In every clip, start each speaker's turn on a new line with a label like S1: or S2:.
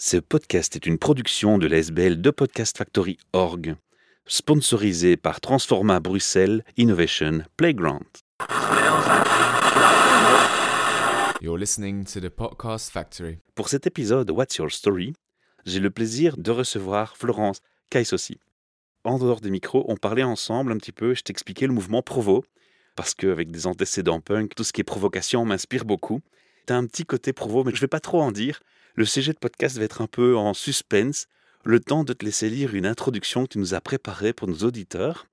S1: Ce podcast est une production de l'ASBL de Podcast Factory Org, sponsorisé par Transforma Bruxelles Innovation Playground.
S2: You're listening to the Podcast Factory.
S1: Pour cet épisode What's Your Story, j'ai le plaisir de recevoir Florence Kaisossi. En dehors des micros, on parlait ensemble un petit peu, je t'expliquais le mouvement Provo, parce qu'avec des antécédents punk, tout ce qui est provocation m'inspire beaucoup. T'as un petit côté Provo, mais je vais pas trop en dire. Le sujet de podcast va être un peu en suspense, le temps de te laisser lire une introduction que tu nous as préparée pour nos auditeurs.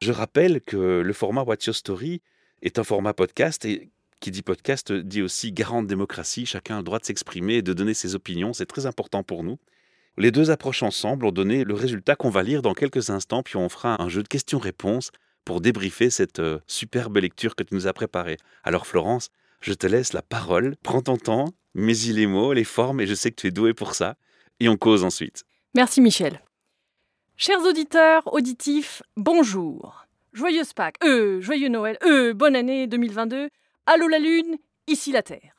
S1: Je rappelle que le format What's Your Story est un format podcast et qui dit podcast dit aussi garant de démocratie. Chacun a le droit de s'exprimer et de donner ses opinions. C'est très important pour nous. Les deux approches ensemble ont donné le résultat qu'on va lire dans quelques instants, puis on fera un jeu de questions-réponses pour débriefer cette euh, superbe lecture que tu nous as préparée. Alors Florence, je te laisse la parole. Prends ton temps, mets-y les mots, les formes, et je sais que tu es doué pour ça. Et on cause ensuite.
S3: Merci Michel. Chers auditeurs, auditifs, bonjour. Joyeuse Pâques, euh, joyeux Noël, euh, bonne année 2022. Allô la Lune, ici la Terre.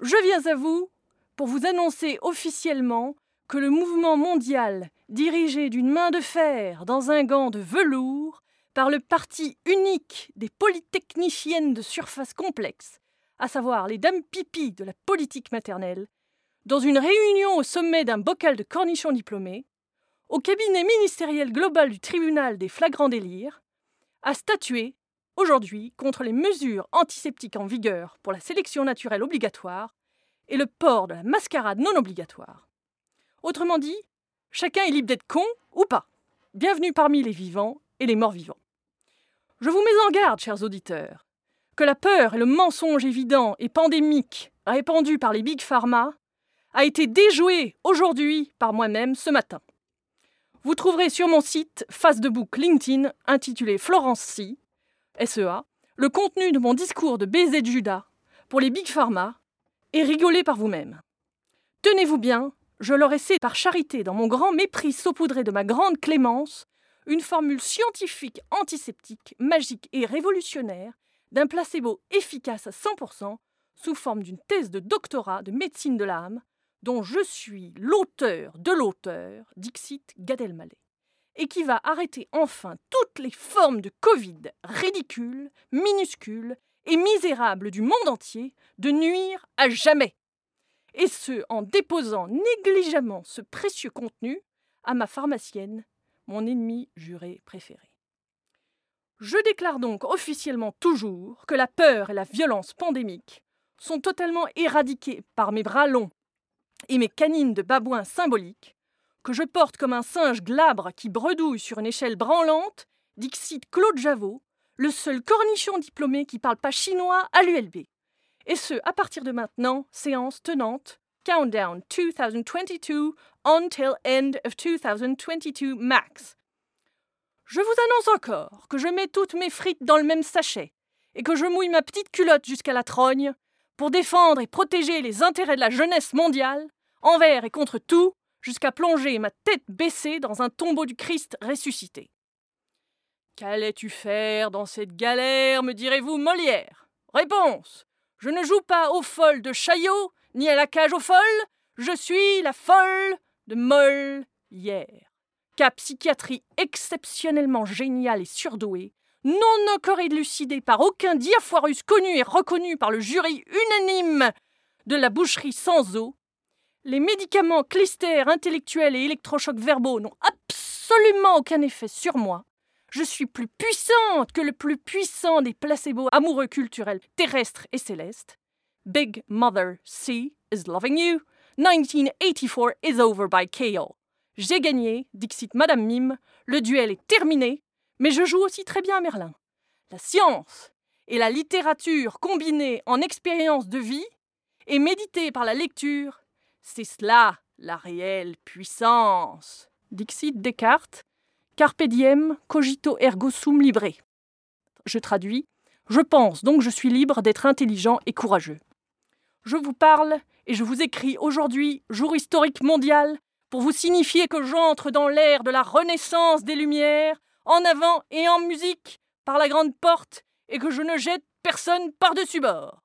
S3: Je viens à vous pour vous annoncer officiellement que le mouvement mondial, dirigé d'une main de fer dans un gant de velours, par le parti unique des polytechniciennes de surface complexe, à savoir les dames pipi de la politique maternelle, dans une réunion au sommet d'un bocal de cornichons diplômés, au cabinet ministériel global du tribunal des flagrants délires, a statué aujourd'hui contre les mesures antiseptiques en vigueur pour la sélection naturelle obligatoire et le port de la mascarade non obligatoire. Autrement dit, chacun est libre d'être con ou pas. Bienvenue parmi les vivants et les morts vivants. Je vous mets en garde, chers auditeurs que la peur et le mensonge évident et pandémique répandu par les big pharma a été déjoué aujourd'hui par moi-même ce matin. Vous trouverez sur mon site face de book LinkedIn intitulé Florence C, SEA, le contenu de mon discours de baiser de Judas pour les big pharma et rigolez par vous-même. Tenez-vous bien, je leur ai par charité dans mon grand mépris saupoudré de ma grande clémence une formule scientifique antiseptique, magique et révolutionnaire d'un placebo efficace à 100% sous forme d'une thèse de doctorat de médecine de l'âme dont je suis l'auteur de l'auteur, Dixit Gad Elmaleh, et qui va arrêter enfin toutes les formes de Covid ridicules, minuscules et misérables du monde entier de nuire à jamais. Et ce, en déposant négligemment ce précieux contenu à ma pharmacienne, mon ennemi juré préféré. Je déclare donc officiellement toujours que la peur et la violence pandémique sont totalement éradiquées par mes bras longs et mes canines de babouin symboliques, que je porte comme un singe glabre qui bredouille sur une échelle branlante, dixit Claude Javot, le seul cornichon diplômé qui parle pas chinois à l'ULB. Et ce, à partir de maintenant, séance tenante, Countdown 2022 until end of 2022 max. Je vous annonce encore que je mets toutes mes frites dans le même sachet et que je mouille ma petite culotte jusqu'à la trogne pour défendre et protéger les intérêts de la jeunesse mondiale, envers et contre tout, jusqu'à plonger ma tête baissée dans un tombeau du Christ ressuscité. Qu'allais-tu faire dans cette galère, me direz-vous, Molière? Réponse Je ne joue pas aux folles de Chaillot, ni à la cage aux folles, je suis la folle de Molière cas psychiatrie exceptionnellement géniale et surdouée, non encore élucidé par aucun diaphorus connu et reconnu par le jury unanime de la boucherie sans eau, les médicaments clistères intellectuels et électrochocs verbaux n'ont absolument aucun effet sur moi. Je suis plus puissante que le plus puissant des placebos amoureux culturels terrestres et célestes. Big Mother C is loving you. 1984 is over by KO. J'ai gagné, dixit Madame Mime, le duel est terminé, mais je joue aussi très bien à Merlin. La science et la littérature combinées en expérience de vie et méditées par la lecture, c'est cela la réelle puissance. Dixit Descartes, Carpe diem, cogito ergo sum libre. Je traduis. Je pense donc je suis libre d'être intelligent et courageux. Je vous parle et je vous écris aujourd'hui, jour historique mondial, pour vous signifier que j'entre dans l'ère de la renaissance des Lumières, en avant et en musique, par la grande porte, et que je ne jette personne par-dessus bord.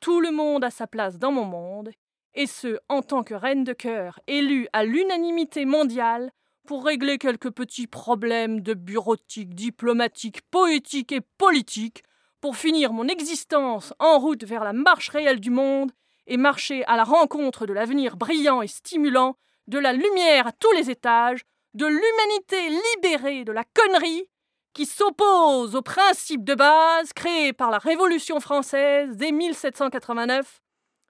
S3: Tout le monde a sa place dans mon monde, et ce, en tant que reine de cœur, élue à l'unanimité mondiale pour régler quelques petits problèmes de bureautique, diplomatique, poétique et politique, pour finir mon existence en route vers la marche réelle du monde et marcher à la rencontre de l'avenir brillant et stimulant, de la lumière à tous les étages, de l'humanité libérée de la connerie qui s'oppose aux principes de base créés par la Révolution française dès 1789,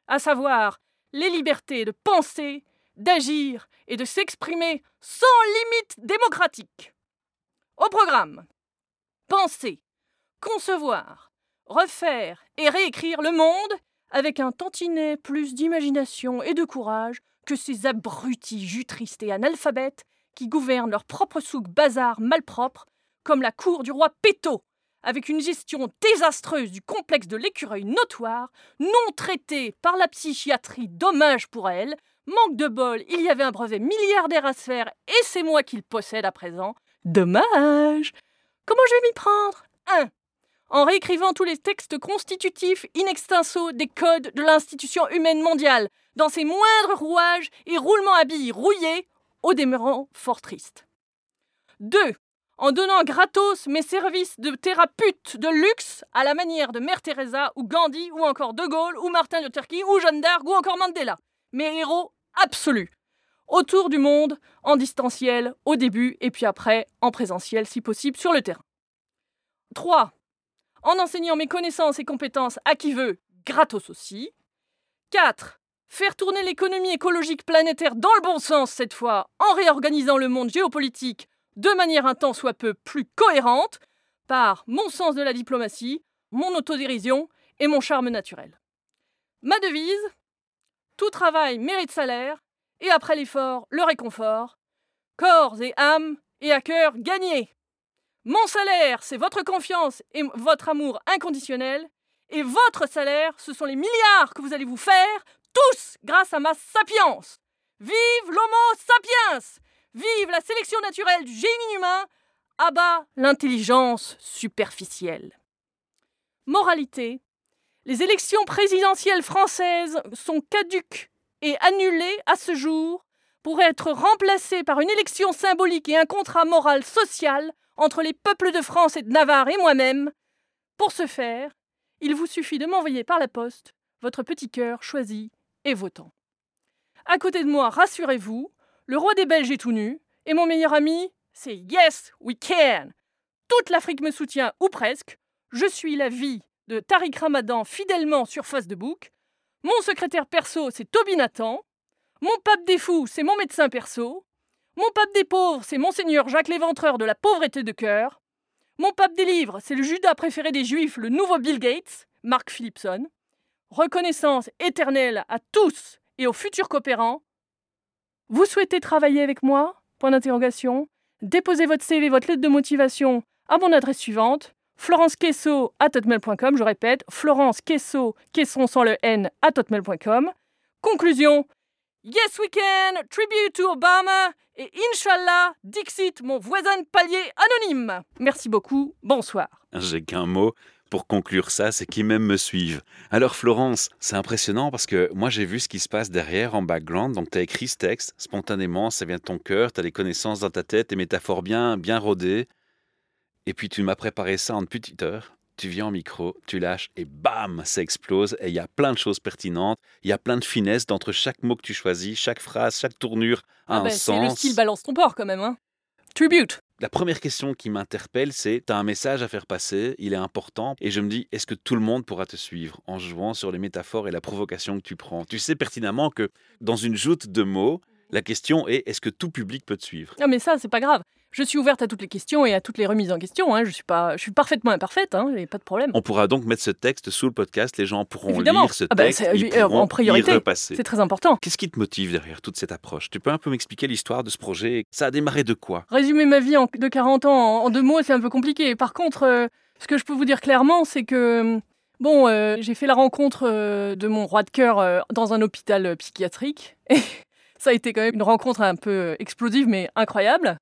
S3: à savoir les libertés de penser, d'agir et de s'exprimer sans limite démocratique. Au programme, penser, concevoir, refaire et réécrire le monde avec un tantinet plus d'imagination et de courage que ces abrutis jutristes et analphabètes qui gouvernent leur propre souk bazar malpropre, comme la cour du roi Péto, avec une gestion désastreuse du complexe de l'écureuil notoire, non traité par la psychiatrie, dommage pour elle, manque de bol, il y avait un brevet milliardaire à se faire, et c'est moi qui le possède à présent. Dommage. Comment je vais m'y prendre? 1 en réécrivant tous les textes constitutifs in extenso des codes de l'institution humaine mondiale, dans ses moindres rouages et roulements à billes rouillés, au demeurant fort triste. 2. En donnant gratos mes services de thérapeute de luxe à la manière de Mère Teresa ou Gandhi ou encore De Gaulle ou Martin Luther King ou Jeanne d'Arc ou encore Mandela. Mes héros absolus. Autour du monde, en distanciel au début et puis après en présentiel si possible sur le terrain. 3 en enseignant mes connaissances et compétences à qui veut, gratos aussi. 4. Faire tourner l'économie écologique planétaire dans le bon sens cette fois, en réorganisant le monde géopolitique de manière un temps soit peu plus cohérente, par mon sens de la diplomatie, mon autodérision et mon charme naturel. Ma devise Tout travail mérite salaire, et après l'effort, le réconfort. Corps et âme et à cœur gagnés. Mon salaire, c'est votre confiance et votre amour inconditionnel. Et votre salaire, ce sont les milliards que vous allez vous faire, tous grâce à ma sapience. Vive l'homo sapiens Vive la sélection naturelle du génie humain Abat l'intelligence superficielle. Moralité. Les élections présidentielles françaises sont caduques et annulées à ce jour pour être remplacées par une élection symbolique et un contrat moral social entre les peuples de France et de Navarre et moi-même. Pour ce faire, il vous suffit de m'envoyer par la poste votre petit cœur choisi et votant. À côté de moi, rassurez-vous, le roi des Belges est tout nu, et mon meilleur ami, c'est Yes, we can. Toute l'Afrique me soutient, ou presque. Je suis la vie de Tariq Ramadan fidèlement sur Facebook. Mon secrétaire perso, c'est Toby Nathan. Mon pape des fous, c'est mon médecin perso. Mon pape des pauvres, c'est Monseigneur Jacques l'Éventreur de la pauvreté de cœur. Mon pape des livres, c'est le Judas préféré des Juifs, le nouveau Bill Gates, Mark Philipson. Reconnaissance éternelle à tous et aux futurs coopérants. Vous souhaitez travailler avec moi? Point d'interrogation. Déposez votre CV, votre lettre de motivation à mon adresse suivante Florence à je répète, Florence Quesso, Quesson sans le N, à hotmail.com. Conclusion Yes We Can, Tribute to Obama et Inch'Allah, Dixit, mon voisin de palier anonyme. Merci beaucoup, bonsoir.
S1: J'ai qu'un mot pour conclure ça, c'est qu'ils même me suivent. Alors Florence, c'est impressionnant parce que moi j'ai vu ce qui se passe derrière en background, donc tu as écrit ce texte, spontanément, ça vient de ton cœur, tu as les connaissances dans ta tête, des métaphores bien, bien rodées, et puis tu m'as préparé ça en petite heure tu viens en micro, tu lâches et bam, ça explose. Et il y a plein de choses pertinentes, il y a plein de finesses d'entre chaque mot que tu choisis, chaque phrase, chaque tournure a
S3: ah
S1: un
S3: bah,
S1: sens.
S3: C'est le style balance ton port quand même. Hein. Tribute.
S1: La première question qui m'interpelle, c'est tu as un message à faire passer, il est important, et je me dis est-ce que tout le monde pourra te suivre en jouant sur les métaphores et la provocation que tu prends? Tu sais pertinemment que dans une joute de mots, la question est est-ce que tout public peut te suivre?
S3: Non, mais ça, c'est pas grave. Je suis ouverte à toutes les questions et à toutes les remises en question. Hein. Je, suis pas, je suis parfaitement imparfaite, hein, a pas de problème.
S1: On pourra donc mettre ce texte sous le podcast. Les gens pourront lire ce
S3: ah bah,
S1: texte. ils
S3: euh,
S1: pourront
S3: en priorité. C'est très important.
S1: Qu'est-ce qui te motive derrière toute cette approche? Tu peux un peu m'expliquer l'histoire de ce projet? Ça a démarré de quoi?
S3: Résumer ma vie en, de 40 ans en, deux mots, c'est un peu compliqué. Par contre, euh, ce que je peux vous dire clairement, c'est que Bon, euh, j'ai fait la rencontre de mon roi de cœur dans un hôpital psychiatrique. Et ça a été quand même une rencontre un peu explosive, mais incroyable.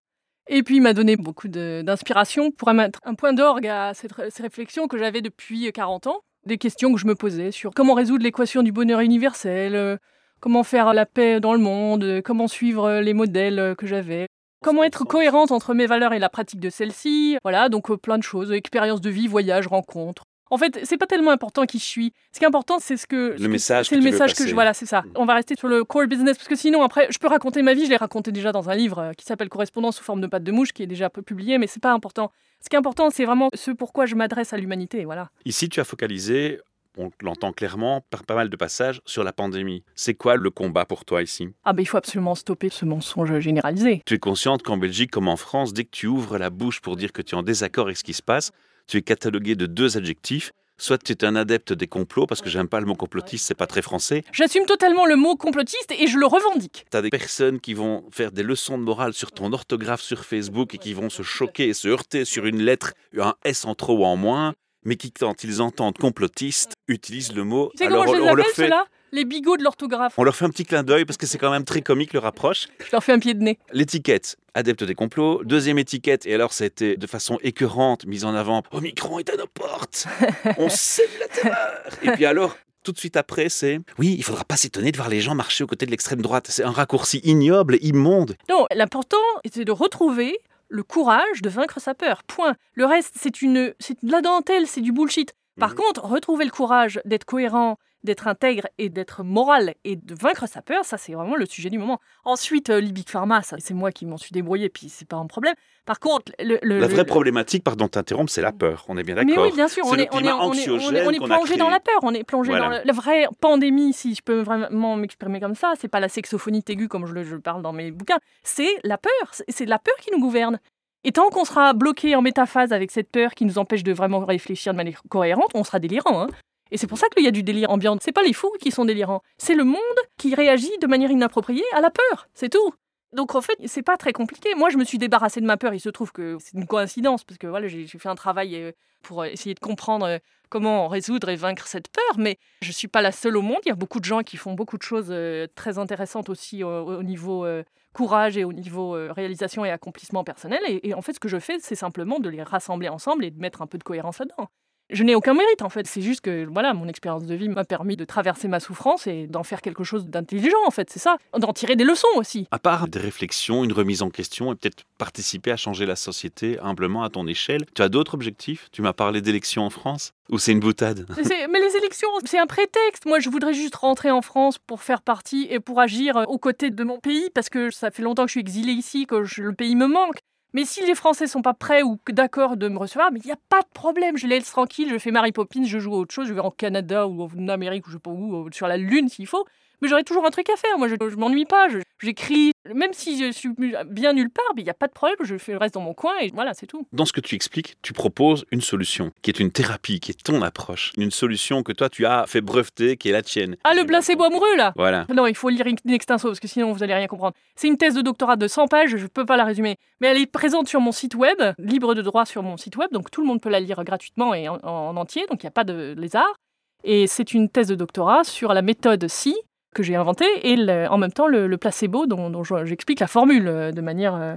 S3: Et puis, il m'a donné beaucoup d'inspiration pour mettre un point d'orgue à ces réflexions que j'avais depuis 40 ans. Des questions que je me posais sur comment résoudre l'équation du bonheur universel, euh, comment faire la paix dans le monde, comment suivre les modèles que j'avais. Comment être cohérente entre mes valeurs et la pratique de celles-ci Voilà, donc euh, plein de choses, expérience de vie, voyage, rencontre. En fait, c'est pas tellement important qui je suis. Ce qui est important, c'est ce que
S1: le message.
S3: C'est le message que je voilà, c'est ça. Mm. On va rester sur le core business parce que sinon après, je peux raconter ma vie. Je l'ai raconté déjà dans un livre euh, qui s'appelle Correspondance sous forme de patte de mouche, qui est déjà publié, mais c'est pas important. Ce qui est important, c'est vraiment ce pourquoi je m'adresse à l'humanité. Voilà.
S1: Ici, tu as focalisé on l'entend clairement par pas mal de passages sur la pandémie. C'est quoi le combat pour toi ici?
S3: Ah ben il faut absolument stopper ce mensonge généralisé.
S1: Tu es consciente qu'en Belgique comme en France, dès que tu ouvres la bouche pour dire que tu es en désaccord avec ce qui se passe, tu es catalogué de deux adjectifs. Soit tu es un adepte des complots, parce que j'aime pas le mot complotiste, c'est pas très français.
S3: J'assume totalement le mot complotiste et je le revendique.
S1: Tu as des personnes qui vont faire des leçons de morale sur ton orthographe sur Facebook et qui vont se choquer et se heurter sur une lettre, un S en trop ou en moins mais qui, quand ils entendent complotiste, utilisent le mot.
S3: Tu sais Alors, comment je les on, leur fait... Les bigots de l'orthographe.
S1: On leur fait un petit clin d'œil parce que c'est quand même très comique le rapproche.
S3: Je leur fais un pied de nez.
S1: L'étiquette, adepte des complots. Deuxième étiquette, et alors c'était de façon écœurante mise en avant. Omicron est à nos portes. On sème la terreur. Et puis alors, tout de suite après, c'est oui, il faudra pas s'étonner de voir les gens marcher aux côtés de l'extrême droite. C'est un raccourci ignoble, immonde.
S3: Non, l'important, c'est de retrouver le courage de vaincre sa peur. Point. Le reste, c'est une, c'est de la dentelle, c'est du bullshit. Par mhm. contre, retrouver le courage d'être cohérent, d'être intègre et d'être moral et de vaincre sa peur, ça c'est vraiment le sujet du moment. Ensuite, euh, Libic Pharma, c'est moi qui m'en suis débrouillé, puis c'est pas un problème. Par contre, le,
S1: la vraie problématique, pardon t'interrompre, c'est la peur. On est bien d'accord.
S3: Mais oui, bien sûr, on est, on, est, on, est, on est, plongé dans la peur, on est plongé dans la vraie pandémie, si je peux vraiment m'exprimer comme ça. C'est pas la sexophonie aiguë comme je le je parle dans mes bouquins, c'est la peur. C'est la peur qui nous gouverne. Et tant qu'on sera bloqué en métaphase avec cette peur qui nous empêche de vraiment réfléchir de manière cohérente, on sera délirant. Hein. Et c'est pour ça qu'il y a du délire ambiant. C'est pas les fous qui sont délirants, c'est le monde qui réagit de manière inappropriée à la peur. C'est tout. Donc en fait, c'est pas très compliqué. Moi, je me suis débarrassée de ma peur. Il se trouve que c'est une coïncidence parce que voilà, j'ai fait un travail euh, pour essayer de comprendre euh, comment résoudre et vaincre cette peur. Mais je suis pas la seule au monde. Il y a beaucoup de gens qui font beaucoup de choses euh, très intéressantes aussi au, niveau courage et au niveau réalisation et accomplissement personnel. et en fait, ce que je fais, c'est simplement de les rassembler ensemble et de mettre un peu de cohérence là-dedans je n'ai aucun mérite en fait. C'est juste que voilà, mon expérience de vie m'a permis de traverser ma souffrance et d'en faire quelque chose d'intelligent en fait. C'est ça, d'en tirer des leçons aussi.
S1: À part des réflexions, une remise en question et peut-être participer à changer la société humblement à ton échelle, tu as d'autres objectifs? Tu m'as parlé d'élections en France ou c'est une boutade?
S3: Mais les élections, c'est un prétexte. Moi, je voudrais juste rentrer en France pour faire partie et pour agir aux côtés de mon pays parce que ça fait longtemps que je suis exilée ici, que le pays me manque. Mais si les Français sont pas prêts ou d'accord de me recevoir, mais il n'y a pas de problème, je les laisse tranquille, je fais Mary Poppins, je joue à autre chose, je vais en Canada ou en Amérique ou je sais pas où, sur la Lune s'il faut mais j'aurais toujours un truc à faire. Moi, je, je m'ennuie pas. J'écris, même si je suis bien nulle part, il n'y a pas de problème. Je fais le reste dans mon coin et voilà, c'est tout.
S1: Dans ce que tu expliques, tu proposes une solution qui est une thérapie, qui est ton approche. Une solution que toi, tu as fait breveter, qui est la tienne.
S3: Ah, le placebo amoureux, là
S1: Voilà.
S3: Non, il faut lire in extenso parce que sinon, vous allez rien comprendre. C'est une thèse de doctorat de 100 pages, je ne peux pas la résumer. Mais elle est présente sur mon site web, libre de droit sur mon site web, donc tout le monde peut la lire gratuitement et en, en entier, donc il n'y a pas de lézard. Et c'est une thèse de doctorat sur la méthode SI, que j'ai inventé et en même temps le, placebo dont, j'explique la formule euh, de manière euh,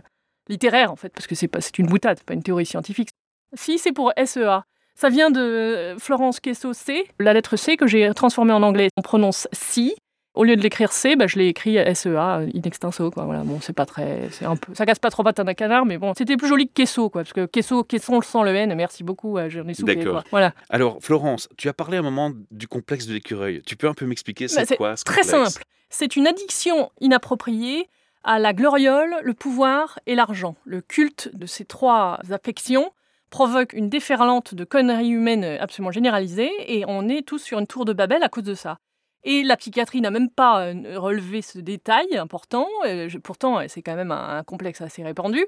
S3: littéraire en fait parce que c'est une boutade, pas une théorie scientifique. Si c'est pour SEA, ça vient de euh, Florence Quesso C, la lettre C que j'ai transformée en anglais. On prononce si au lieu de l'écrire C, bah, je l'ai écrit SEA, in extenso, quoi. Voilà, bon, c'est pas très, c'est un peu, ça casse pas trop patin d'un canard, mais bon, c'était plus joli que Queso, quoi, parce que Queso, Quesson sans le N, merci beaucoup, j'en ai soufflé,
S1: D'accord.
S3: Voilà.
S1: Alors, Florence, tu as parlé un moment du complexe de l'écureuil. Tu peux un peu m'expliquer c'est bah, quoi ce
S3: Très simple. C'est une addiction inappropriée à la gloriole, le pouvoir et l'argent. Le culte de ces trois affections provoque une déferlante de conneries humaines absolument généralisée et on est tous sur une tour de Babel à cause de ça. Et la psychiatrie n'a même pas euh, relevé ce détail important. Euh, pourtant, c'est quand même un, complexe assez répandu.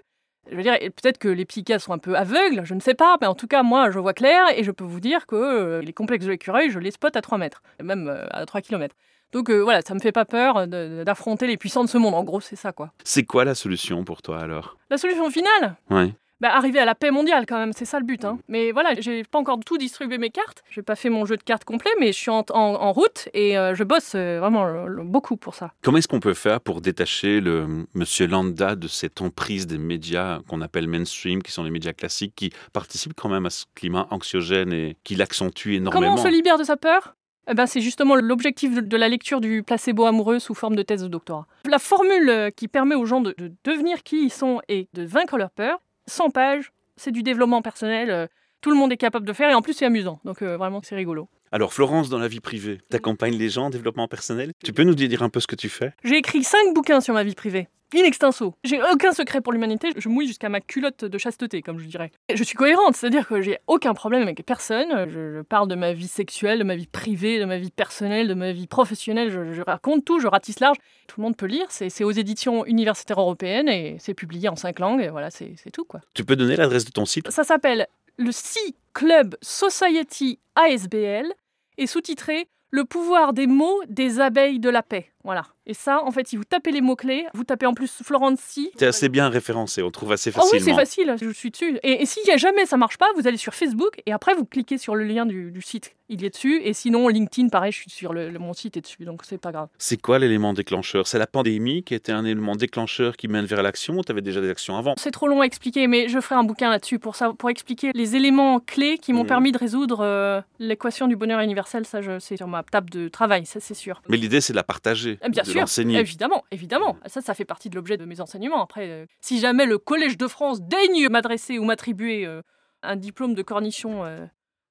S3: Je veux dire, peut-être que les psychiatres sont un peu aveugles, je ne sais pas, mais en tout cas, moi, je vois clair et je peux vous dire que euh, les complexes de l'écureuil, je les spot à 3 mètres, même à 3 km. Donc voilà, ça me fait pas peur d'affronter les puissants de ce monde. En gros, c'est ça, quoi.
S1: C'est quoi la solution pour toi alors?
S3: La solution finale?
S1: Oui
S3: bah, arriver à la paix mondiale quand même, c'est ça le but. Hein. Mais voilà, j'ai pas encore tout distribué mes cartes. J'ai pas fait mon jeu de cartes complet, mais je suis en, en, route et euh, je bosse euh, vraiment beaucoup pour ça.
S1: Comment est-ce qu'on peut faire pour détacher le monsieur lambda de cette emprise des médias qu'on appelle mainstream, qui sont les médias classiques, qui participent quand même à ce climat anxiogène et qui l'accentue énormément?
S3: Comment on se libère de sa peur? Eh ben, c'est justement l'objectif de- la lecture du placebo amoureux sous forme de thèse de doctorat. La formule euh, qui permet aux gens de, de devenir qui ils sont et de vaincre leur peur, 100 pages, c'est du développement personnel, euh, tout le monde est capable de faire et en plus c'est amusant, donc euh, vraiment c'est rigolo.
S1: Alors Florence, dans la vie privée, t'accompagnes les gens en développement personnel? Tu peux nous dire un peu ce que tu fais?
S3: J'ai écrit 5 bouquins sur ma vie privée. In extenso. J'ai aucun secret pour l'humanité, je mouille jusqu'à ma culotte de chasteté, comme je dirais. Je suis cohérente, c'est-à-dire que j'ai aucun problème avec personne. Je, je parle de ma vie sexuelle, de ma vie privée, de ma vie personnelle, de ma vie professionnelle. Je, je raconte tout, je ratisse large. Tout le monde peut lire. C'est aux éditions universitaires européennes et c'est publié en cinq langues. Et voilà, c'est tout quoi.
S1: Tu peux donner l'adresse de ton site?
S3: Ça s'appelle le Sea Club Society ASBL et sous-titré Le pouvoir des mots des abeilles de la paix. Voilà. Et ça, en fait, si vous tapez les mots-clés, vous tapez en plus Florence Sea.
S1: T'es assez bien référencé, on trouve assez
S3: Oh oui,
S1: facilement.
S3: c'est facile, je suis dessus. Et, et si jamais ça marche pas, vous allez sur Facebook et après vous cliquez sur le lien du, du site. Il y est dessus. Et sinon, LinkedIn, pareil, je suis sur le, le- mon site est dessus, donc c'est pas grave.
S1: C'est quoi l'élément déclencheur? C'est la pandémie qui était un élément déclencheur qui mène vers l'action ou t'avais déjà des actions avant?
S3: C'est trop long à expliquer, mais je ferai un bouquin là-dessus pour, ça, pour expliquer les éléments clés qui m'ont
S1: Mhm.
S3: permis de résoudre euh, l'équation du bonheur universel. Ça, c'est sur ma table de travail, ça c'est sûr.
S1: Mais l'idée c'est de la partager,
S3: Eh Bien
S1: de
S3: sûr,
S1: l'enseigner.
S3: évidemment, évidemment. Ça, ça fait partie de l'objet de mes enseignements. Après, euh, si jamais le Collège de France daigne m'adresser ou m'attribuer euh, un diplôme de cornichon, euh,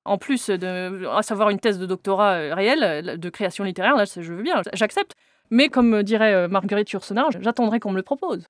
S3: en plus de, à savoir une thèse de doctorat euh, réelle euh, de création littéraire, là, je veux bien, j'accepte. Mais comme dirait euh, Marguerite Yourcenar, j'attendrai qu'on me le propose.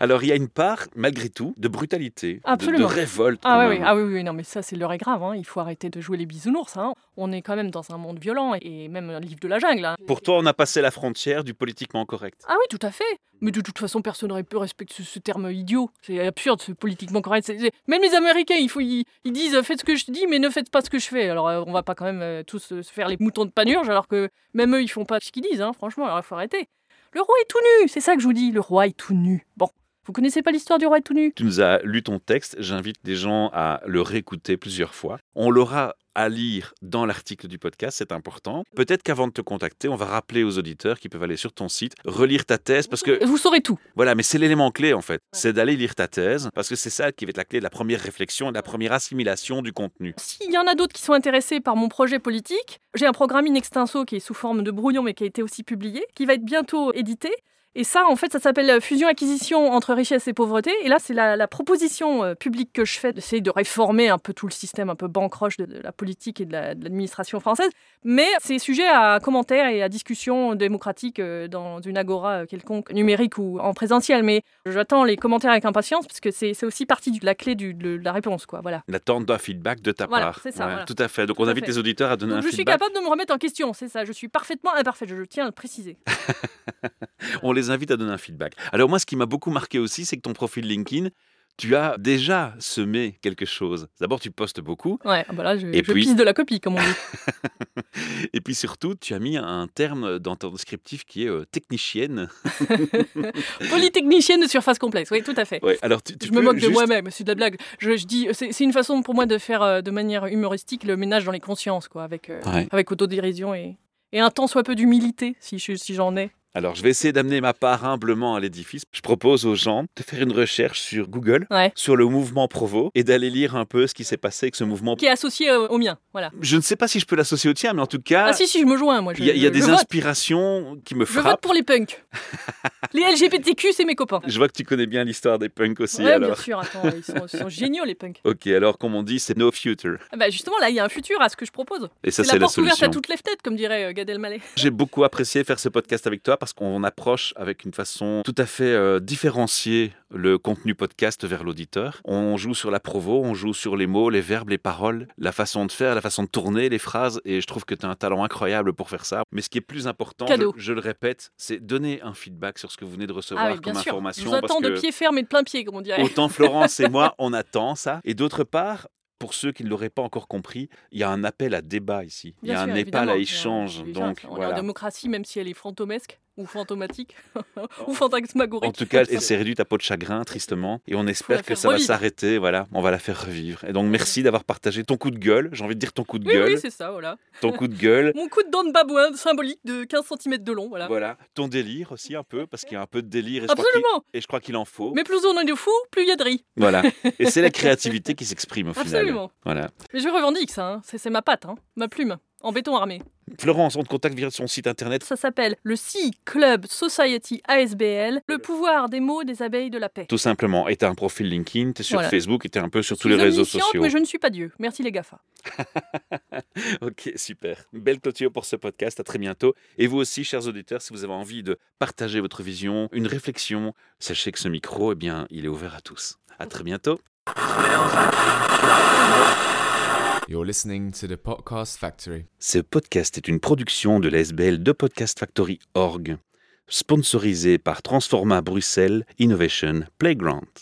S1: Alors il y a une part, malgré tout, de brutalité, de- révolte.
S3: Ah oui, oui, ah oui, oui, non, mais ça, c'est l'heure est grave. hein. Il faut arrêter de jouer les bisounours. hein. On est quand même dans un monde violent et même un livre de la jungle. hein.
S1: Pour toi, on a passé la frontière du politiquement correct.
S3: Ah oui, tout à fait. Mais de toute façon, personne n'aurait pu respecter ce, ce terme idiot. C'est absurde, ce politiquement correct. Même les Américains, il faut, ils, ils disent euh, faites ce que je dis, mais ne faites pas ce que je fais. Alors, euh, on va pas quand même euh, tous euh, se faire les moutons de panurge, alors que même eux, ils font pas ce qu'ils disent. Franchement, alors il faut arrêter. Le roi est tout nu, c'est ça que je vous dis. Le roi est tout nu. Bon, vous connaissez pas l'histoire du roi tout nu?
S1: Tu nous as lu ton texte, j'invite les gens à le réécouter plusieurs fois. On l'aura à lire dans l'article du podcast, c'est important. Peut-être qu'avant de te contacter, on va rappeler aux auditeurs qui peuvent aller sur ton site, relire ta thèse, parce que
S3: Vous saurez tout.
S1: voilà, mais c'est l'élément clé en fait, c'est d'aller lire ta thèse, parce que c'est ça qui va être la clé de la première réflexion et de la première assimilation du contenu.
S3: S'il y en a d'autres qui sont intéressés par mon projet politique, j'ai un programme in extenso qui est sous forme de brouillon mais qui a été aussi publié, qui va être bientôt édité. Et ça, en fait, ça s'appelle fusion-acquisition entre richesse et pauvreté. Et là, c'est la, la proposition euh, publique que je fais d'essayer de réformer un peu tout le système un peu bancroche de, de la politique et de la- de l'administration française. Mais c'est sujet à commentaires et à discussion démocratique euh, dans une agora euh, quelconque, numérique ou en présentiel. Mais j'attends les commentaires avec impatience parce que c'est aussi partie de la clé du- de la réponse. Quoi. Voilà.
S1: L'attente d'un feedback de ta
S3: Voilà,
S1: part.
S3: c'est ça, voilà.
S1: Tout à fait. Donc on invite
S3: fait.
S1: les auditeurs à donner
S3: Donc,
S1: un
S3: je suis
S1: feedback.
S3: capable de me remettre en question, c'est ça. Je suis parfaitement imparfaite, je tiens à le préciser.
S1: On les invite à donner un feedback. Alors moi, ce qui m'a beaucoup marqué aussi, c'est que ton profil LinkedIn, tu as déjà semé quelque chose. D'abord, tu postes beaucoup,
S3: Ouais, ah bah là, je,
S1: Et
S3: je
S1: puis-
S3: pisse de la copie, comme on dit.
S1: et puis surtout, tu as mis un terme dans ton descriptif qui est euh, technicienne.
S3: Polytechnicienne de surface complexe, oui, tout à fait.
S1: Ouais, alors tu, tu
S3: je me moque de moi-même, c'est de la blague. Je, je dis, c'est une façon pour moi de faire euh, de manière humoristique le ménage dans les consciences, quoi, avec, euh,
S1: Ouais.
S3: avec autodérision et, et un temps soit peu d'humilité, si j'en ai.
S1: Alors, je vais essayer d'amener ma part humblement à l'édifice. Je propose aux gens de faire une recherche sur Google
S3: Ouais.
S1: sur le mouvement Provo et d'aller lire un peu ce qui s'est passé avec ce mouvement.
S3: Qui est associé au, au mien, voilà.
S1: Je ne sais pas si je peux l'associer au tien, mais en tout cas,
S3: Ah si, si, je me joins, moi.
S1: il y a, y a des
S3: vote.
S1: inspirations qui me
S3: Je vote
S1: frappent.
S3: pour les punks. les LGBTQ, c'est mes copains.
S1: Je vois que tu connais bien l'histoire des punks aussi.
S3: ouais, bien
S1: alors.
S3: sûr, attends, ils sont, ils sont géniaux, les punks.
S1: Ok, alors comme on dit, c'est no future.
S3: Ah bah justement, là, il y a un futur à ce que je propose.
S1: Et ça,
S3: C'est la
S1: la
S3: porte ouverte à toutes les têtes, comme dirait euh, Gad Elmaleh.
S1: J'ai beaucoup apprécié faire ce podcast avec toi parce qu'on approche avec une façon tout à fait euh, différenciée le contenu podcast vers l'auditeur. On joue sur la provo, on joue sur les mots, les verbes, les paroles, la façon de faire, la façon de tourner les phrases. Et je trouve que tu as un talent incroyable pour faire ça. Mais ce qui est plus important, je, le répète, c'est donner un feedback sur ce que vous venez de recevoir
S3: Ah oui,
S1: comme
S3: sûr.
S1: Information.
S3: vous attends
S1: parce
S3: de pied ferme et de plein pied, comme on dirait.
S1: Autant Florence et moi, on attend ça. Et d'autre part, pour ceux qui ne l'auraient pas encore compris, il y a un appel à débat ici. il y a un
S3: sûr, évidemment.
S1: à échange. Donc
S3: on
S1: voilà.
S3: démocratie, même si elle est fantomesque ou fantomatique ou fantasmagorique.
S1: En tout cas, elle s'est réduite à peau de chagrin, tristement. Et on espère que ça va s'arrêter. Voilà, on va la faire revivre. Et donc, merci d'avoir partagé ton coup de gueule. J'ai envie de dire ton coup de
S3: Oui,
S1: gueule.
S3: oui, c'est ça, voilà.
S1: ton coup de gueule.
S3: Mon coup de dent de babouin symbolique de 15 cm de long, voilà.
S1: Voilà. Ton délire aussi, un peu, parce qu'il y a un peu de délire. Et je crois qu'il-
S3: Absolument.
S1: et je crois qu'il en faut.
S3: Mais plus on est de fous, plus il y a de riz.
S1: Voilà. Et c'est la créativité qui s'exprime au final.
S3: Absolument.
S1: Voilà.
S3: Mais je revendique ça, hein. c'est c'est ma patte, hein. ma plume. en béton armé.
S1: Florence, on te contacte via son site internet.
S3: Ça s'appelle le Sea Club Society ASBL, le pouvoir des mots des abeilles de la paix.
S1: Tout simplement. Et t'as un profil LinkedIn, t'es sur
S3: Voilà.
S1: Facebook et t'es un peu sur
S3: Je
S1: tous les réseaux sociaux.
S3: mais je ne suis pas Dieu. Merci les GAFA.
S1: Ok, super. Belle clôture pour ce podcast. À très bientôt. Et vous aussi, chers auditeurs, si vous avez envie de partager votre vision, une réflexion, sachez que ce micro, eh bien, il est ouvert à tous. À très bientôt.
S2: You're listening to the Podcast Factory.
S1: Ce podcast est une production de l'ASBL de Podcast Factory Org, sponsorisé par Transforma Bruxelles Innovation Playground.